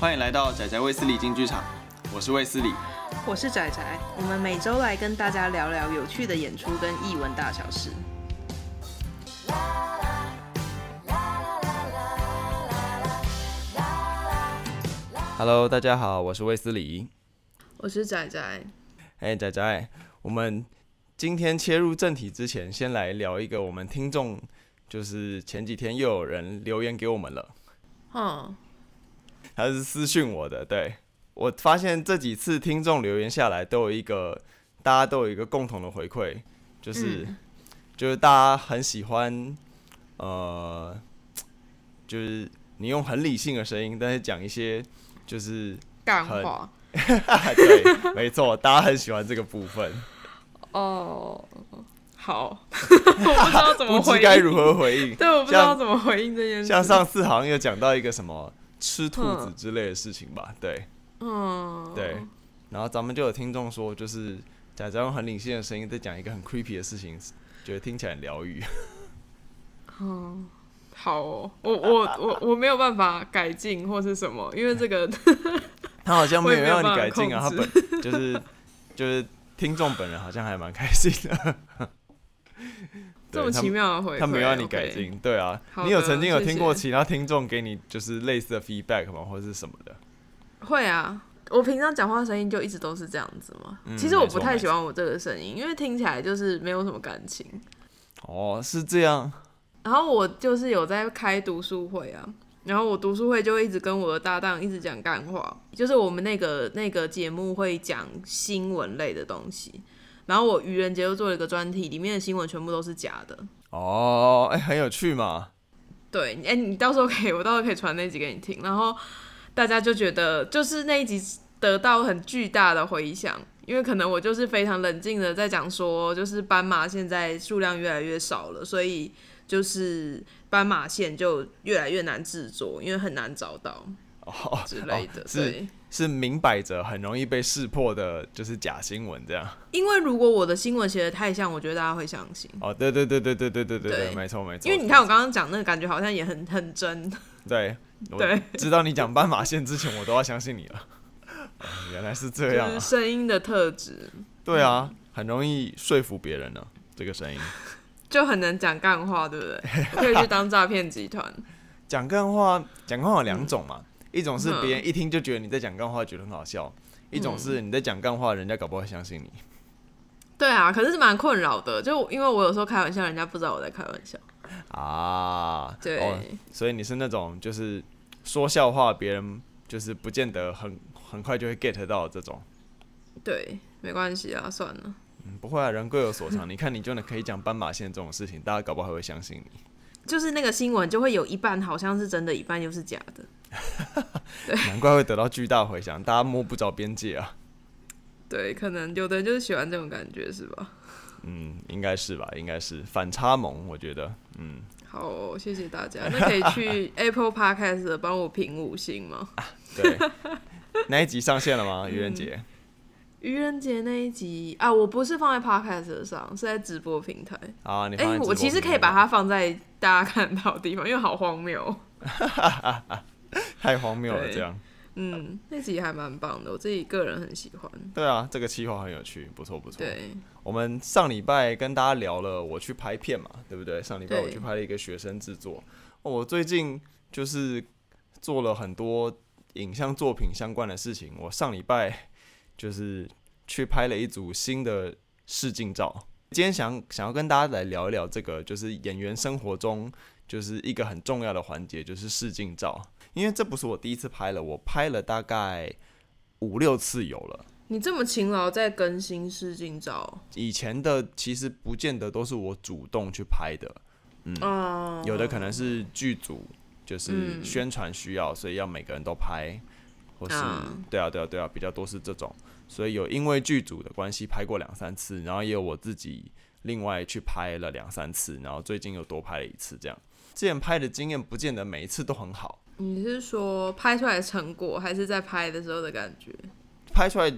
欢迎来到仔仔卫斯理进剧场，我是卫斯理，我是仔仔，我们每周来跟大家聊聊有趣的演出跟艺文大小事。Hello，大家好，我是卫斯理，我是仔仔。哎，仔仔，我们今天切入正题之前，先来聊一个我们听众，就是前几天又有人留言给我们了。嗯，他是私讯我的，对，我发现这几次听众留言下来，都有一个大家都有一个共同的回馈，就是、嗯、就是大家很喜欢，呃，就是你用很理性的声音，但是讲一些。就是干话，对，没错，大家很喜欢这个部分。哦，好，我不知道怎么回应，该如何回应？对，我不知道怎么回应这件事。像上次好像有讲到一个什么吃兔子之类的事情吧？对，嗯，对。然后咱们就有听众说，就是假装用很理性的声音在讲一个很 creepy 的事情，觉得听起来很疗愈。嗯。好哦，我我我我没有办法改进或是什么，因为这个 他好像没有让你改进啊，他本 就是就是听众本人好像还蛮开心的，这么奇妙的回，他没有让你改进对啊，你有曾经有听过其他听众给你就是类似的 feedback 吗，或者是什么的？会啊，我平常讲话声音就一直都是这样子嘛。嗯，其实我不太喜欢我这个声音，因为听起来就是没有什么感情。哦，是这样。然后我就是有在开读书会啊，然后我读书会就一直跟我的搭档一直讲干话，就是我们那个那个节目会讲新闻类的东西，然后我愚人节又做了一个专题，里面的新闻全部都是假的。哦，哎，很有趣嘛。对，哎，你到时候可以，我到时候可以传那集给你听，然后大家就觉得就是那一集得到很巨大的回响，因为可能我就是非常冷静的在讲说，就是斑马现在数量越来越少了，所以。就是斑马线就越来越难制作，因为很难找到哦之类的，哦、是是明摆着很容易被识破的，就是假新闻这样。因为如果我的新闻写的太像，我觉得大家会相信。哦，对对对对对对对对对，没错没错。因为你看我刚刚讲那个感觉好像也很很真。对对，知道你讲斑马线之前，我都要相信你了。哦、原来是这样、啊，就是声音的特质。对啊，很容易说服别人呢，这个声音。就很能讲干话，对不对？可以去当诈骗集团。讲干话，讲干话有两种嘛、嗯，一种是别人一听就觉得你在讲干话，觉得很好笑、嗯；一种是你在讲干话，人家搞不好会相信你。对啊，可是是蛮困扰的，就因为我有时候开玩笑，人家不知道我在开玩笑。啊，对，哦、所以你是那种就是说笑话，别人就是不见得很很快就会 get 到这种。对，没关系啊，算了。嗯、不会啊，人各有所长。你看，你就能可以讲斑马线这种事情，大家搞不好还会相信你。就是那个新闻，就会有一半好像是真的，一半又是假的。对，难怪会得到巨大回响，大家摸不着边界啊。对，可能有的人就是喜欢这种感觉，是吧？嗯，应该是吧，应该是反差萌，我觉得。嗯，好、哦，谢谢大家。那可以去 Apple Podcast 帮我评五星吗？啊、对，那一集上线了吗？愚人节。愚人节那一集啊，我不是放在 Podcast 上，是在直播平台。啊，你哎、欸，我其实可以把它放在大家看到的地方，因为好荒谬，太荒谬了这样。嗯，那集还蛮棒的，我自己个人很喜欢。对啊，这个企划很有趣，不错不错。对，我们上礼拜跟大家聊了我去拍片嘛，对不对？上礼拜我去拍了一个学生制作。我最近就是做了很多影像作品相关的事情。我上礼拜。就是去拍了一组新的试镜照。今天想想要跟大家来聊一聊这个，就是演员生活中就是一个很重要的环节，就是试镜照。因为这不是我第一次拍了，我拍了大概五六次有了。你这么勤劳在更新试镜照，以前的其实不见得都是我主动去拍的，嗯，uh, 有的可能是剧组就是宣传需要，所以要每个人都拍。或是对啊对啊对啊，比较多是这种，所以有因为剧组的关系拍过两三次，然后也有我自己另外去拍了两三次，然后最近又多拍了一次，这样。之前拍的经验不见得每一次都很好。你是说拍出来的成果，还是在拍的时候的感觉？拍出来，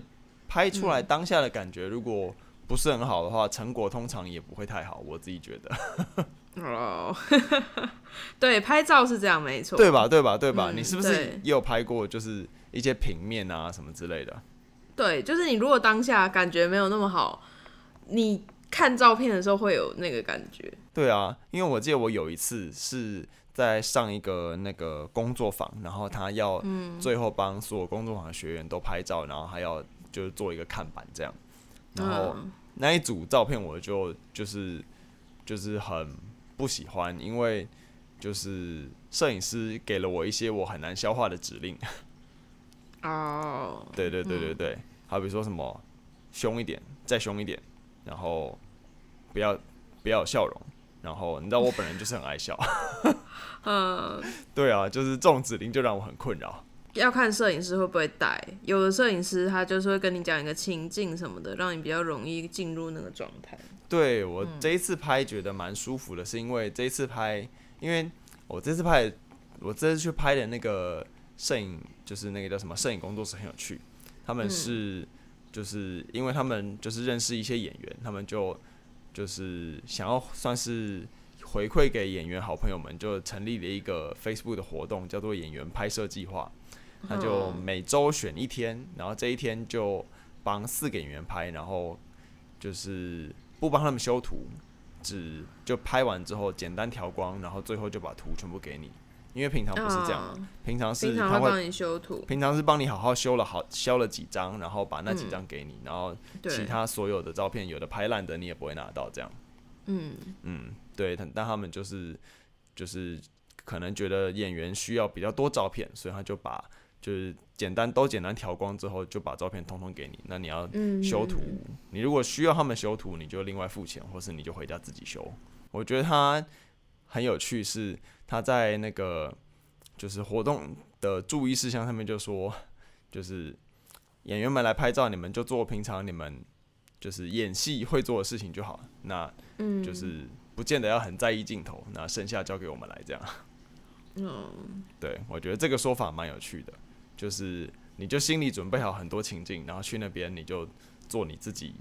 拍出来当下的感觉，如果不是很好的话，成果通常也不会太好。我自己觉得。哦，对，拍照是这样，没错，对吧？对吧？对吧？嗯、你是不是也有拍过，就是一些平面啊什么之类的？对，就是你如果当下感觉没有那么好，你看照片的时候会有那个感觉。对啊，因为我记得我有一次是在上一个那个工作坊，然后他要最后帮所有工作坊的学员都拍照，然后还要就是做一个看板这样，然后那一组照片我就就是就是很。不喜欢，因为就是摄影师给了我一些我很难消化的指令。哦，oh, 对对对对对，嗯、好比说什么凶一点，再凶一点，然后不要不要有笑容，然后你知道我本人就是很爱笑。嗯，对啊，就是这种指令就让我很困扰。要看摄影师会不会带，有的摄影师他就是会跟你讲一个情境什么的，让你比较容易进入那个状态。对，我这一次拍觉得蛮舒服的，是因为这一次拍，因为我这次拍，我这次去拍的那个摄影，就是那个叫什么摄影工作室很有趣，他们是就是因为他们就是认识一些演员，他们就就是想要算是回馈给演员好朋友们，就成立了一个 Facebook 的活动，叫做演员拍摄计划，那就每周选一天，然后这一天就帮四个演员拍，然后就是。不帮他们修图，只就拍完之后简单调光，然后最后就把图全部给你。因为平常不是这样，哦、平常是他会帮你修图，平常是帮你好好修了好修了几张，然后把那几张给你，嗯、然后其他所有的照片有的拍烂的你也不会拿到这样。嗯嗯，对，但但他们就是就是可能觉得演员需要比较多照片，所以他就把。就是简单都简单调光之后，就把照片通通给你。那你要修图，你如果需要他们修图，你就另外付钱，或是你就回家自己修。我觉得他很有趣，是他在那个就是活动的注意事项上面就说，就是演员们来拍照，你们就做平常你们就是演戏会做的事情就好。那就是不见得要很在意镜头，那剩下交给我们来这样。嗯，对，我觉得这个说法蛮有趣的。就是，你就心里准备好很多情境，然后去那边你就做你自己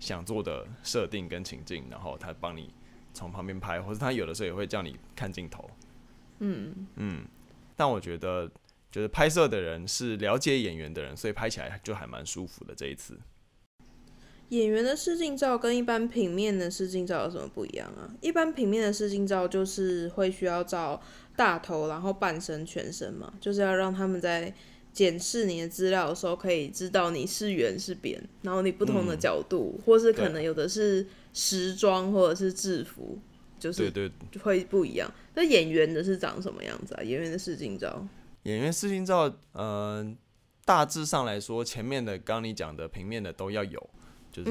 想做的设定跟情境，然后他帮你从旁边拍，或者他有的时候也会叫你看镜头。嗯嗯，但我觉得，就是拍摄的人是了解演员的人，所以拍起来就还蛮舒服的。这一次，演员的试镜照跟一般平面的试镜照有什么不一样啊？一般平面的试镜照就是会需要照大头，然后半身、全身嘛，就是要让他们在。检视你的资料的时候，可以知道你是圆是扁，然后你不同的角度，嗯、或是可能有的是时装或者是制服，就是对对会不一样。那演员的是长什么样子啊？演员的试镜照，演员试镜照，嗯、呃，大致上来说，前面的刚你讲的平面的都要有，就是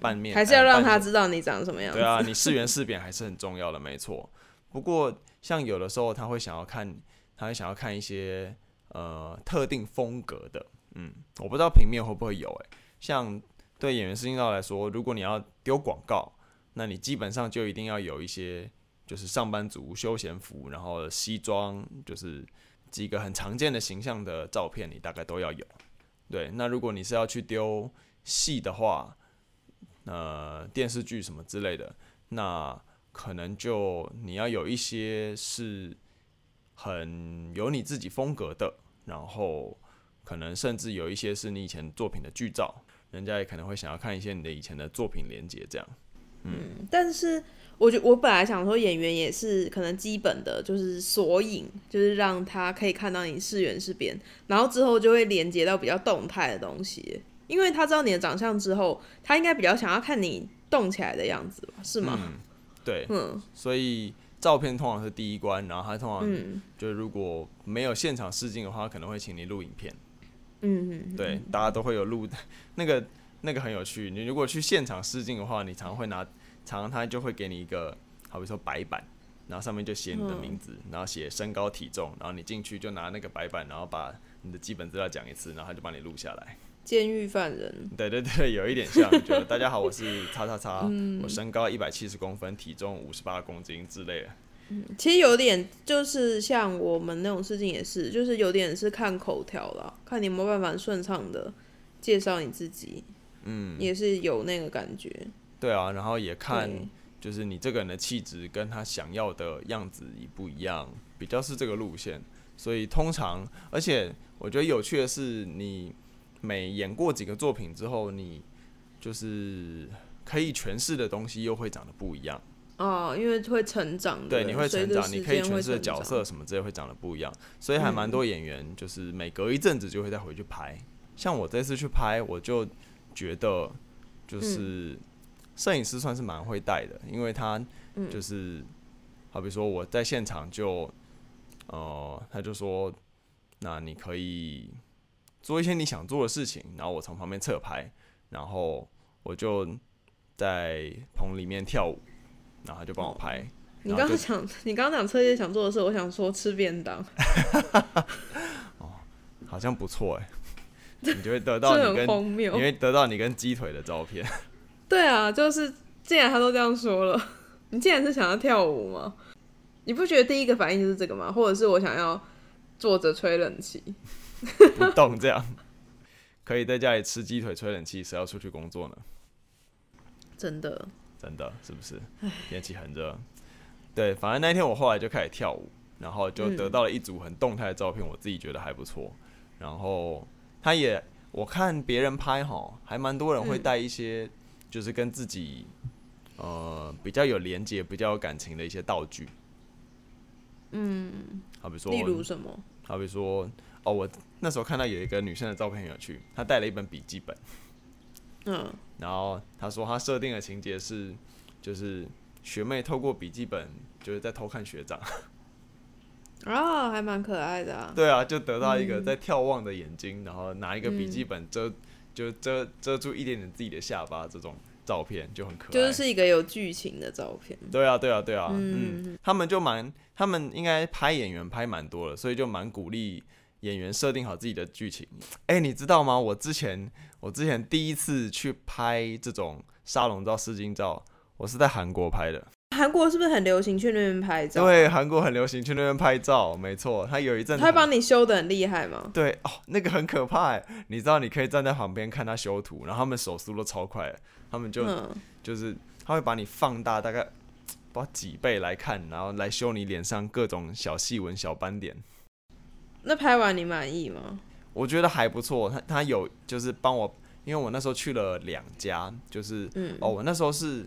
半面，还是要让他知道你长什么样子。对啊，你是圆是扁还是很重要的，没错。不过像有的时候他会想要看，他会想要看一些。呃，特定风格的，嗯，我不知道平面会不会有，诶，像对演员试镜照来说，如果你要丢广告，那你基本上就一定要有一些，就是上班族休闲服，然后西装，就是几个很常见的形象的照片，你大概都要有。对，那如果你是要去丢戏的话，呃，电视剧什么之类的，那可能就你要有一些是。很有你自己风格的，然后可能甚至有一些是你以前作品的剧照，人家也可能会想要看一些你的以前的作品连接这样。嗯，嗯，但是我觉我本来想说演员也是可能基本的就是索引，就是让他可以看到你是圆是扁，然后之后就会连接到比较动态的东西，因为他知道你的长相之后，他应该比较想要看你动起来的样子吧？是吗？嗯，对，嗯，所以。照片通常是第一关，然后他通常就如果没有现场试镜的话，可能会请你录影片。嗯，对，大家都会有录，那个那个很有趣。你如果去现场试镜的话，你常常会拿，常常他就会给你一个，好比说白板，然后上面就写你的名字，然后写身高体重，然后你进去就拿那个白板，然后把你的基本资料讲一次，然后他就帮你录下来。监狱犯人，对对对，有一点像。就大家好，我是叉叉叉，嗯、我身高一百七十公分，体重五十八公斤之类的。嗯，其实有点就是像我们那种事情也是，就是有点是看口条了，看你有没有办法顺畅的介绍你自己。嗯，也是有那个感觉。对啊，然后也看就是你这个人的气质跟他想要的样子一不一样，比较是这个路线。所以通常，而且我觉得有趣的是，你每演过几个作品之后，你就是可以诠释的东西又会长得不一样。哦，因为会成长，对，你会成长，你可以诠释的角色什么之类会长得不一样，所以还蛮多演员就是每隔一阵子就会再回去拍。嗯、像我这次去拍，我就觉得就是摄影师算是蛮会带的，因为他就是好比说我在现场就，呃，他就说，那你可以做一些你想做的事情，然后我从旁边侧拍，然后我就在棚里面跳舞。然后他就帮我拍。你刚刚想，你刚刚讲车姐想做的事，我想说吃便当。哦，好像不错哎。你就会得到你跟，你会得到你跟鸡腿的照片。对啊，就是既然他都这样说了，你既然是想要跳舞吗？你不觉得第一个反应就是这个吗？或者是我想要坐着吹冷气，不动这样，可以在家里吃鸡腿吹冷气，谁要出去工作呢？真的。真的是不是？天气很热，对，反正那天我后来就开始跳舞，然后就得到了一组很动态的照片，我自己觉得还不错。然后他也，我看别人拍哈，还蛮多人会带一些，就是跟自己呃比较有连接、比较有感情的一些道具。嗯，好比说，例如什么？好比说，哦，我那时候看到有一个女生的照片很有趣，她带了一本笔记本。嗯，然后她说她设定的情节是，就是学妹透过笔记本就是在偷看学长，哦，还蛮可爱的啊。对啊，就得到一个在眺望的眼睛，嗯、然后拿一个笔记本遮，就遮遮住一点点自己的下巴，这种照片就很可爱，就是一个有剧情的照片。对啊，对啊，对啊，嗯，嗯，他们就蛮，他们应该拍演员拍蛮多了，所以就蛮鼓励。演员设定好自己的剧情，哎、欸，你知道吗？我之前我之前第一次去拍这种沙龙照、试镜照，我是在韩国拍的。韩国是不是很流行去那边拍照？对，韩国很流行去那边拍照，没错。他有一阵，他帮你修的很厉害吗？对哦，那个很可怕哎。你知道，你可以站在旁边看他修图，然后他们手速都超快，他们就、嗯、就是他会把你放大大概不知道几倍来看，然后来修你脸上各种小细纹、小斑点。那拍完你满意吗？我觉得还不错，他他有就是帮我，因为我那时候去了两家，就是、嗯、哦，我那时候是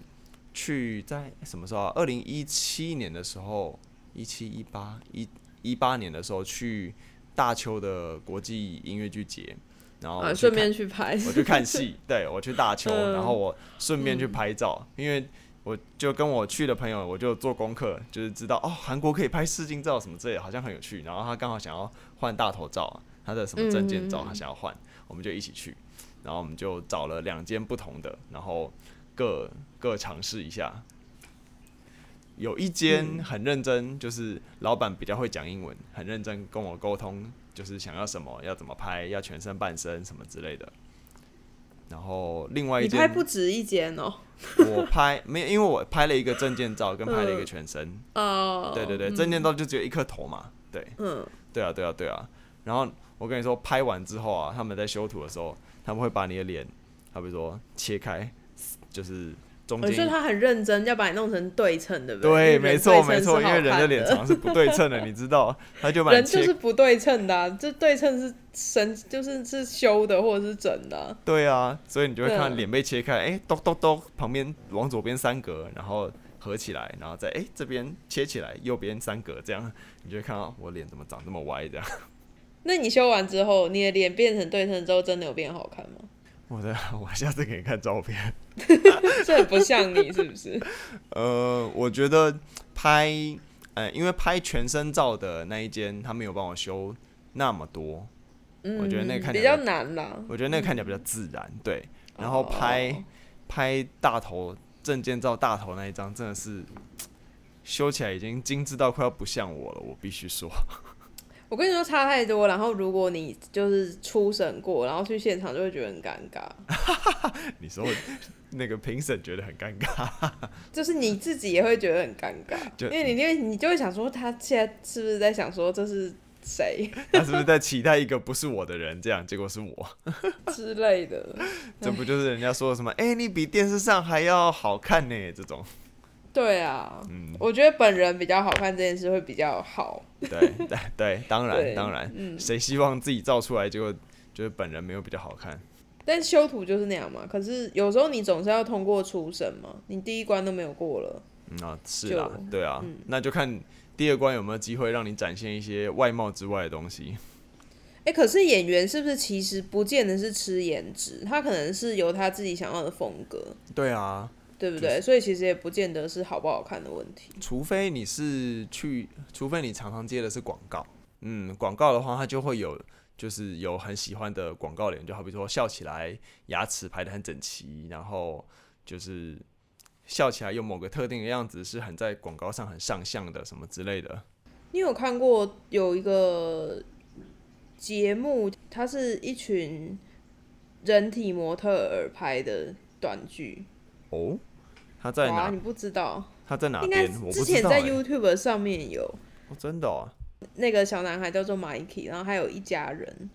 去在什么时候啊？二零一七年的时候，一七一八一一八年的时候去大邱的国际音乐剧节，然后顺、啊、便去拍，我去看戏，对我去大邱，然后我顺便去拍照，嗯、因为。我就跟我去的朋友，我就做功课，就是知道哦，韩国可以拍试镜照什么之类的，好像很有趣。然后他刚好想要换大头照，他的什么证件照，他想要换，我们就一起去。然后我们就找了两间不同的，然后各各尝试一下。有一间很认真，就是老板比较会讲英文，很认真跟我沟通，就是想要什么，要怎么拍，要全身半身什么之类的。然后另外一间，你拍不止一间哦。我拍没有，因为我拍了一个证件照，跟拍了一个全身。哦、嗯，对对对，证件照就只有一颗头嘛。对，嗯，对啊对啊对啊。然后我跟你说，拍完之后啊，他们在修图的时候，他们会把你的脸，他比如说切开，就是。我觉得他很认真，要把你弄成对称，对不对？对，没错没错，因为人的脸长是不对称的，你知道，他就把人就是不对称的、啊，这对称是神，就是是修的或者是整的、啊。对啊，所以你就会看脸被切开，哎、欸，咚咚咚，旁边往左边三格，然后合起来，然后再哎、欸、这边切起来，右边三格，这样你就会看到我脸怎么长这么歪这样。那你修完之后，你的脸变成对称之后，真的有变好看吗？我的，我下次给你看照片。这很不像你，是不是？呃，我觉得拍，呃，因为拍全身照的那一间，他没有帮我修那么多。嗯，我觉得那个看起来比较难啦。我觉得那个看起来比较自然，嗯、对。然后拍、哦、拍大头证件照大头那一张，真的是 修起来已经精致到快要不像我了，我必须说。我跟你说差太多，然后如果你就是初审过，然后去现场就会觉得很尴尬。你说那个评审觉得很尴尬，就是你自己也会觉得很尴尬，因为你因为你就会想说他现在是不是在想说这是谁？他是不是在期待一个不是我的人？这样结果是我之类的。这不就是人家说什么？哎、欸，你比电视上还要好看呢？这种。对啊，嗯，我觉得本人比较好看这件事会比较好。对对对，当然 当然，谁、嗯、希望自己照出来就就是本人没有比较好看？但修图就是那样嘛。可是有时候你总是要通过初审嘛，你第一关都没有过了。嗯啊，是啦，对啊、嗯，那就看第二关有没有机会让你展现一些外貌之外的东西。哎、欸，可是演员是不是其实不见得是吃颜值，他可能是有他自己想要的风格。对啊。对不对？就是，所以其实也不见得是好不好看的问题。除非你是去，除非你常常接的是广告，嗯，广告的话，它就会有，就是有很喜欢的广告脸，就好比说笑起来牙齿排的很整齐，然后就是笑起来有某个特定的样子，是很在广告上很上相的什么之类的。你有看过有一个节目，它是一群人体模特儿拍的短剧哦。他在哪？你不知道？他在哪边？应该之前在 YouTube 上面有。哦，真的啊。那个小男孩叫做 Mikey，然后还有一家人，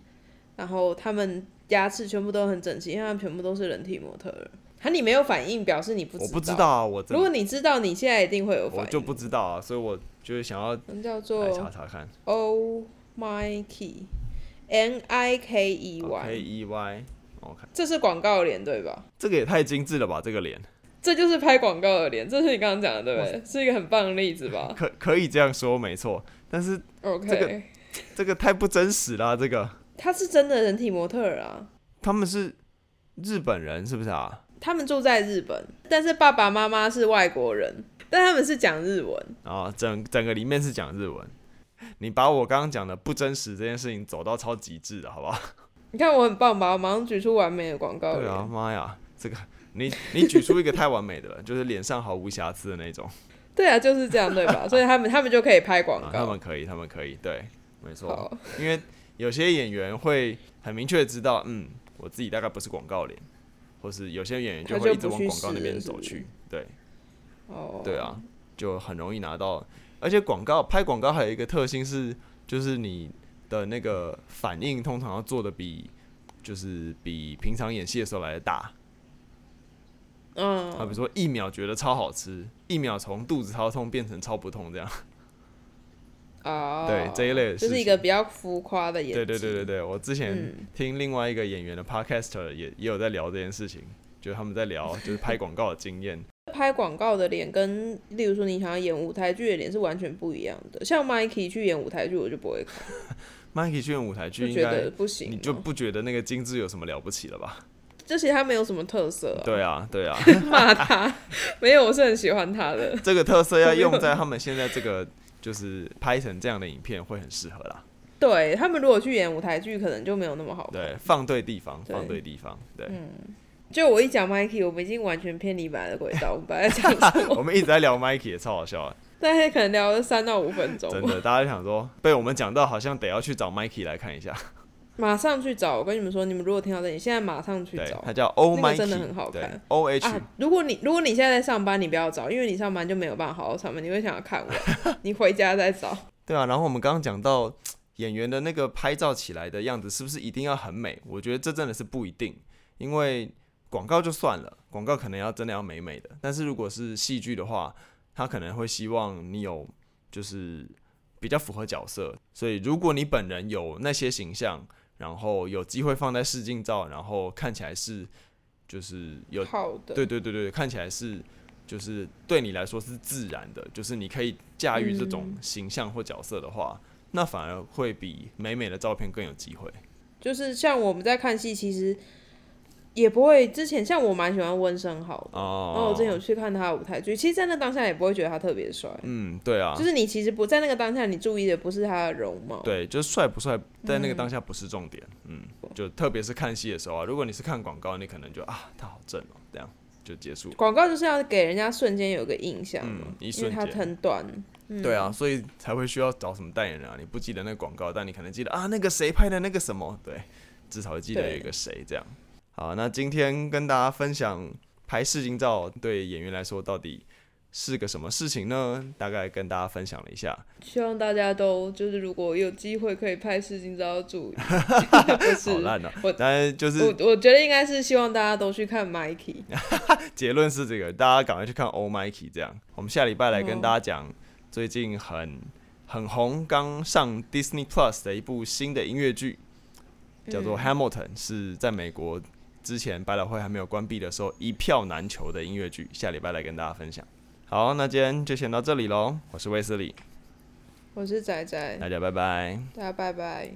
然后他们牙齿全部都很整齐，因为他们全部都是人体模特儿。哈，你没有反应，表示你不知道。我不知道啊，我。如果你知道，你现在一定会有反应。我就不知道啊，所以我就是想要叫做查查看。Oh Mikey，M I K E Y，K E Y，我看这是广告脸对吧？这个也太精致了吧，这个脸。这就是拍广告的脸，这是你刚刚讲的，对不对？是一个很棒的例子吧？可可以这样说，没错。但是，OK，这个这个太不真实了，这个。他是真的人体模特啊。他们是日本人，是不是啊？他们住在日本，但是爸爸妈妈是外国人，但他们是讲日文。啊，整整个里面是讲日文。你把我刚刚讲的不真实这件事情走到超极致的，好不好？你看我很棒吧？我马上举出完美的广告。对啊，妈呀，这个。你你举出一个太完美的了，就是脸上毫无瑕疵的那种。对啊，就是这样，对吧？所以他们他们就可以拍广告。啊，他们可以，他们可以，对，没错。因为有些演员会很明确的知道，嗯，我自己大概不是广告脸，或是有些演员就会一直往广告那边走去，对。哦。对啊，就很容易拿到。而且广告拍广告还有一个特性是，就是你的那个反应通常要做的比，就是比平常演戏的时候来的大。嗯，啊比如说一秒觉得超好吃，一秒从肚子超痛变成超不痛这样。哦，对这一类的，就是一个比较浮夸的演。对对对对对，我之前听另外一个演员的 podcaster 也也有在聊这件事情，就是他们在聊就是拍广告的经验。拍广告的脸跟，例如说你想要演舞台剧的脸是完全不一样的。像 Mikey 去演舞台剧，我就不会看。Mikey 去演舞台剧，应该不行，你就不觉得那个精致有什么了不起了吧？这些他没有什么特色、啊。对啊，对啊。骂他，没有，我是很喜欢他的。这个特色要用在他们现在这个，就是拍成这样的影片会很适合啦。对他们如果去演舞台剧，可能就没有那么好。对，放对地方，放对地方。对。嗯。就我一讲 Mikey，我们已经完全偏离本来的轨道。我们本来讲 我们一直在聊 Mikey，也超好笑啊。但是可能聊了三到五分钟。真的，大家想说被我们讲到，好像得要去找 Mikey 来看一下。马上去找！我跟你们说，你们如果听到这里，现在马上去找。它叫 Oh 个真的很好看。O H、啊。如果你如果你现在在上班，你不要找，因为你上班就没有办法好好上班，你会想要看我。你回家再找。对啊，然后我们刚刚讲到演员的那个拍照起来的样子，是不是一定要很美？我觉得这真的是不一定，因为广告就算了，广告可能要真的要美美的，但是如果是戏剧的话，他可能会希望你有就是比较符合角色，所以如果你本人有那些形象。然后有机会放在试镜照，然后看起来是就是有好的，对对对对，看起来是就是对你来说是自然的，就是你可以驾驭这种形象或角色的话，嗯，那反而会比美美的照片更有机会。就是像我们在看戏，其实。也不会，之前像我蛮喜欢温升豪的，oh, 然后我之前有去看他的舞台剧，其实，在那当下也不会觉得他特别帅。嗯，对啊，就是你其实不在那个当下，你注意的不是他的容貌，对，就是帅不帅，在那个当下不是重点。嗯，嗯就特别是看戏的时候啊，如果你是看广告，你可能就啊，他好正哦，这样就结束。广告就是要给人家瞬间有个印象，嗯，一瞬间，因为它很短。嗯，对啊，所以才会需要找什么代言人啊？你不记得那个广告，但你可能记得啊，那个谁拍的那个什么，对，至少会记得有一个谁这样。好，那今天跟大家分享拍试镜照对演员来说到底是个什么事情呢？大概跟大家分享了一下。希望大家都就是如果有机会可以拍试镜照注意。不 是好烂哦、喔！我但是就是我我觉得应该是希望大家都去看 Mikey。结论是这个，大家赶快去看 Oh Mikey。这样，我们下礼拜来跟大家讲最近很很红、刚上 Disney Plus 的一部新的音乐剧，叫做 Hamilton，、嗯、是在美国之前百老汇还没有关闭的时候一票难求的音乐剧。下礼拜来跟大家分享。好，那今天就先到这里喽。我是卫斯理，我是仔仔，大家拜拜，大家拜拜。